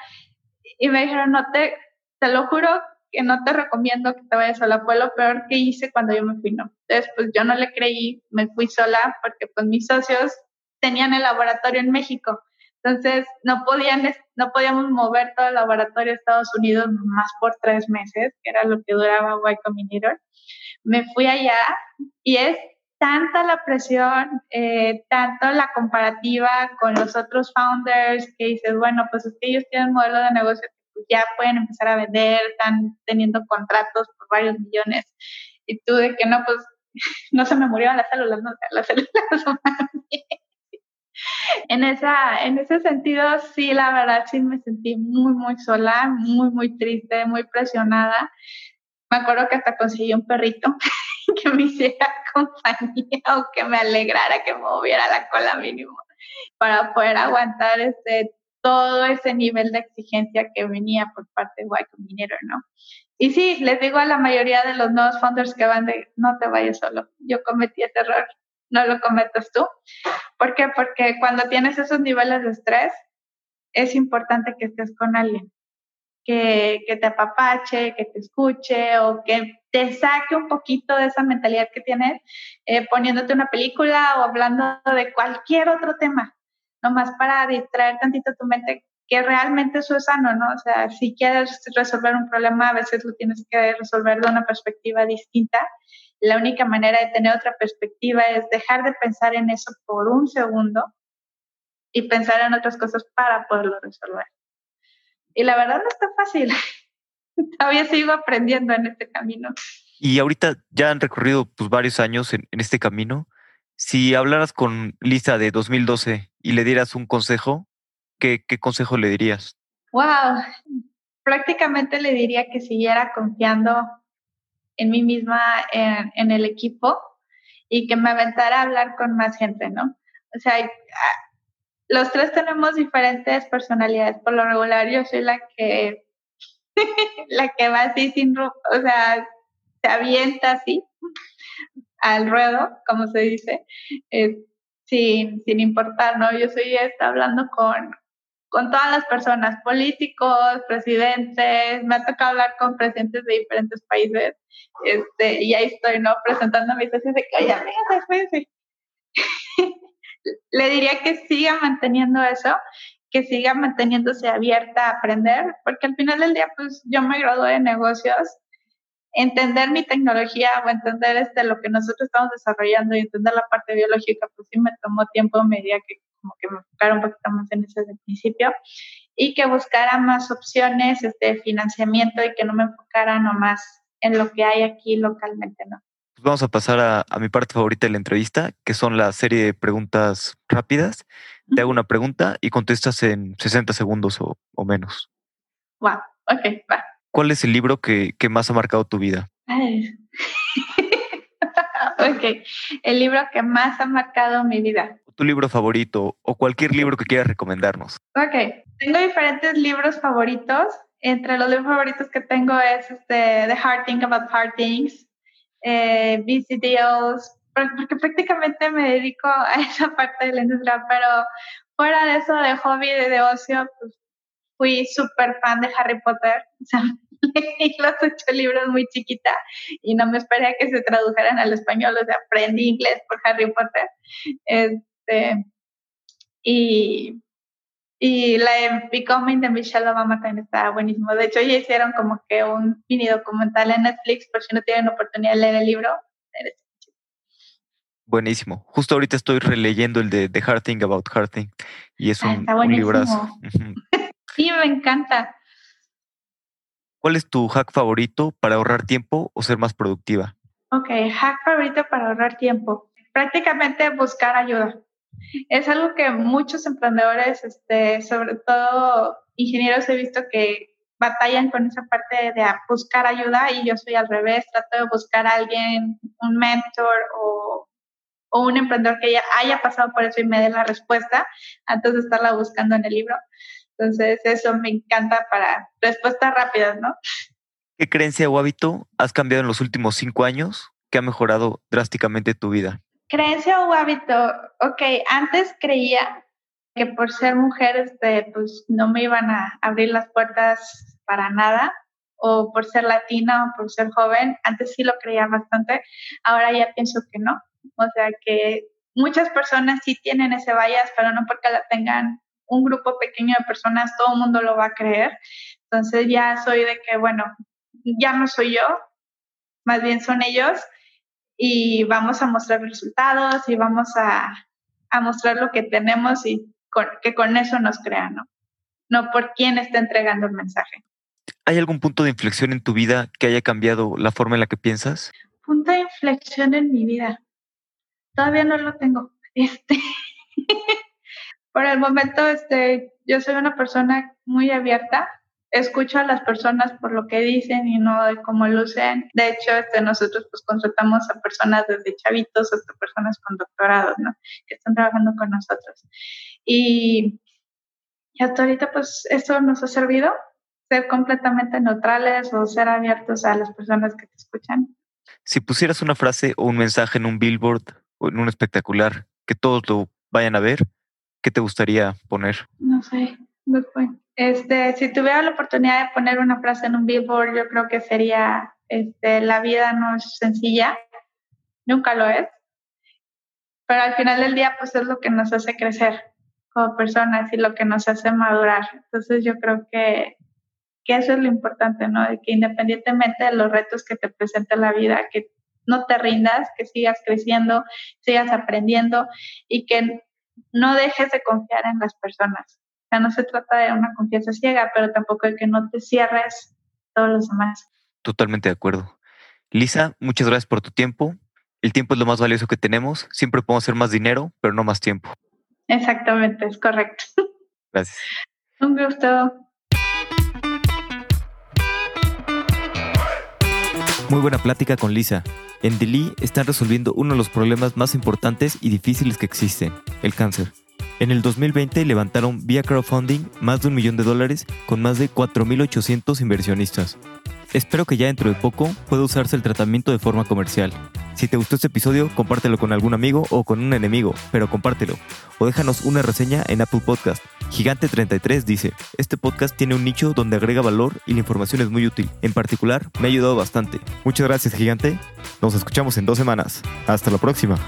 A: Y me dijeron, no te, te lo juro que no te recomiendo que te vayas sola, fue lo peor que hice cuando yo me fui, no. Entonces, pues yo no le creí, me fui sola porque pues mis socios tenían el laboratorio en México. Entonces, no podían, no podíamos mover todo el laboratorio a Estados Unidos más por tres meses, que era lo que duraba Y Combinator. Me fui allá y es tanta la presión, eh, tanto la comparativa con los otros founders que dices, bueno, pues es que ellos tienen modelo de negocio pues, ya pueden empezar a vender, están teniendo contratos por varios millones. Y tú de que no, pues no se me murieron las células, no, las células en, esa, en ese sentido, sí, la verdad, sí me sentí muy, muy sola, muy, muy triste, muy presionada. Me acuerdo que hasta conseguí un perrito que me hiciera compañía o que me alegrara, que me moviera la cola mínimo para poder aguantar este todo ese nivel de exigencia que venía por parte de Y Combinator, ¿no? Y sí, les digo a la mayoría de los nuevos founders que van de, no te vayas solo, yo cometí ese error, no lo cometas tú. ¿Por qué? Porque cuando tienes esos niveles de estrés, es importante que estés con alguien, que, que te apapache, que te escuche o que te saque un poquito de esa mentalidad que tienes eh, poniéndote una película o hablando de cualquier otro tema nomás para distraer tantito tu mente, que realmente eso es sano, ¿no? O sea, si quieres resolver un problema, a veces lo tienes que resolver de una perspectiva distinta. La única manera de tener otra perspectiva es dejar de pensar en eso por un segundo y pensar en otras cosas para poderlo resolver. Y la verdad no está fácil. Todavía sigo aprendiendo en este camino.
B: Y ahorita ya han recorrido pues, varios años en, en este camino. Si hablaras con Lisa de 2012 y le dieras un consejo, ¿qué, consejo le dirías?
A: Wow, prácticamente le diría que siguiera confiando en mí misma, en, el equipo y que me aventara a hablar con más gente, ¿no? O sea, los tres tenemos diferentes personalidades. Por lo regular, yo soy la que, la que va así sin, o sea, se avienta así al ruedo, como se dice, sin, sin importar, ¿no? Yo soy hablando con, con todas las personas, políticos, presidentes, me ha tocado hablar con presidentes de diferentes países, este, y ahí estoy, ¿no? Presentando mis socios de que, oye, amigas, Le diría que siga manteniendo eso, que siga manteniéndose abierta a aprender, porque al final del día, pues yo me gradué de negocios entender mi tecnología o entender este, lo que nosotros estamos desarrollando y entender la parte biológica, pues sí me tomó tiempo, me diría que como que me enfocara un poquito más en eso desde el principio y que buscara más opciones de este, financiamiento y que no me enfocara nomás en lo que hay aquí localmente, ¿no?
B: Pues vamos a pasar a, a, mi parte favorita de la entrevista, que son la serie de preguntas rápidas. Te hago una pregunta y contestas en 60 segundos o, o menos.
A: Wow, ok, va.
B: ¿Cuál es el libro que, que más ha marcado tu vida?
A: ok, el libro que más ha marcado mi vida.
B: Tu libro favorito o cualquier libro que quieras recomendarnos.
A: Ok, tengo diferentes libros favoritos. Entre los libros favoritos que tengo es este, The Hard Thing About Hard Things, eh, Deals, porque prácticamente me dedico a esa parte de la industria, pero fuera de eso de hobby, de, de ocio, pues fui súper fan de Harry Potter, o sea, leí los ocho libros muy chiquita y no me esperé a que se tradujeran al español, o sea, aprendí inglés por Harry Potter. Este, y, y la de Becoming de Michelle Obama también estaba buenísimo. De hecho, ya hicieron como que un mini documental en Netflix por si no tienen oportunidad de leer el libro.
B: Buenísimo. Justo ahorita estoy releyendo el de The Hard Thing About Hard Thing y es ah, un, un librazo.
A: sí, me encanta.
B: ¿Cuál es tu hack favorito para ahorrar tiempo o ser más productiva?
A: Ok, hack favorito para ahorrar tiempo. Prácticamente buscar ayuda. Es algo que muchos emprendedores, este, sobre todo ingenieros, he visto que batallan con esa parte de buscar ayuda y yo soy al revés, trato de buscar a alguien, un mentor o o un emprendedor que ya haya pasado por eso y me dé la respuesta antes de estarla buscando en el libro. Entonces, eso me encanta para respuestas rápidas, ¿no?
B: ¿Qué creencia o hábito has cambiado en los últimos cinco años que ha mejorado drásticamente tu vida?
A: Creencia o hábito, ok, antes creía que por ser mujer, este, pues no me iban a abrir las puertas para nada, o por ser latina o por ser joven, antes sí lo creía bastante, ahora ya pienso que no, o sea que muchas personas sí tienen ese bias, pero no porque la tengan un grupo pequeño de personas, todo el mundo lo va a creer. Entonces ya soy de que, bueno, ya no soy yo, más bien son ellos y vamos a mostrar resultados y vamos a, mostrar lo que tenemos y que con eso nos crean, ¿no? No por quién está entregando el mensaje.
B: ¿Hay algún punto de inflexión en tu vida que haya cambiado la forma en la que piensas?
A: Punto de inflexión en mi vida. Todavía no lo tengo. Este, por el momento, este, yo soy una persona muy abierta. Escucho a las personas por lo que dicen y no de cómo lucen. De hecho, este, nosotros pues contratamos a personas desde chavitos hasta personas con doctorados, ¿no? Que están trabajando con nosotros. Y, y hasta ahorita, pues, eso nos ha servido, ser completamente neutrales o ser abiertos a las personas que te escuchan.
B: Si pusieras una frase o un mensaje en un billboard o en un espectacular que todos lo vayan a ver, ¿qué te gustaría poner?
A: No sé, Este, si tuviera la oportunidad de poner una frase en un billboard, yo creo que sería, este, la vida no es sencilla, nunca lo es, pero al final del día, pues es lo que nos hace crecer como personas y lo que nos hace madurar. Entonces yo creo que, que eso es lo importante, ¿no? De que independientemente de los retos que te presente la vida, que no te rindas, que sigas creciendo, sigas aprendiendo y que no dejes de confiar en las personas. O sea, no se trata de una confianza ciega, pero tampoco de que no te cierres todos los demás.
B: Totalmente de acuerdo. Lisa, muchas gracias por tu tiempo. El tiempo es lo más valioso que tenemos. Siempre podemos hacer más dinero, pero no más tiempo.
A: Exactamente, es correcto.
B: Gracias.
A: Un gusto.
B: Muy buena plática con Lisa. En Delhi están resolviendo uno de los problemas más importantes y difíciles que existen, el cáncer. En el 2020 levantaron vía crowdfunding más de un millón de dólares con más de 4.800 inversionistas. Espero que ya dentro de poco pueda usarse el tratamiento de forma comercial. Si te gustó este episodio, compártelo con algún amigo o con un enemigo, pero compártelo. O déjanos una reseña en Apple Podcast. Gigante33 dice, este podcast tiene un nicho donde agrega valor y la información es muy útil. En particular, me ha ayudado bastante. Muchas gracias, Gigante. Nos escuchamos en dos semanas. Hasta la próxima.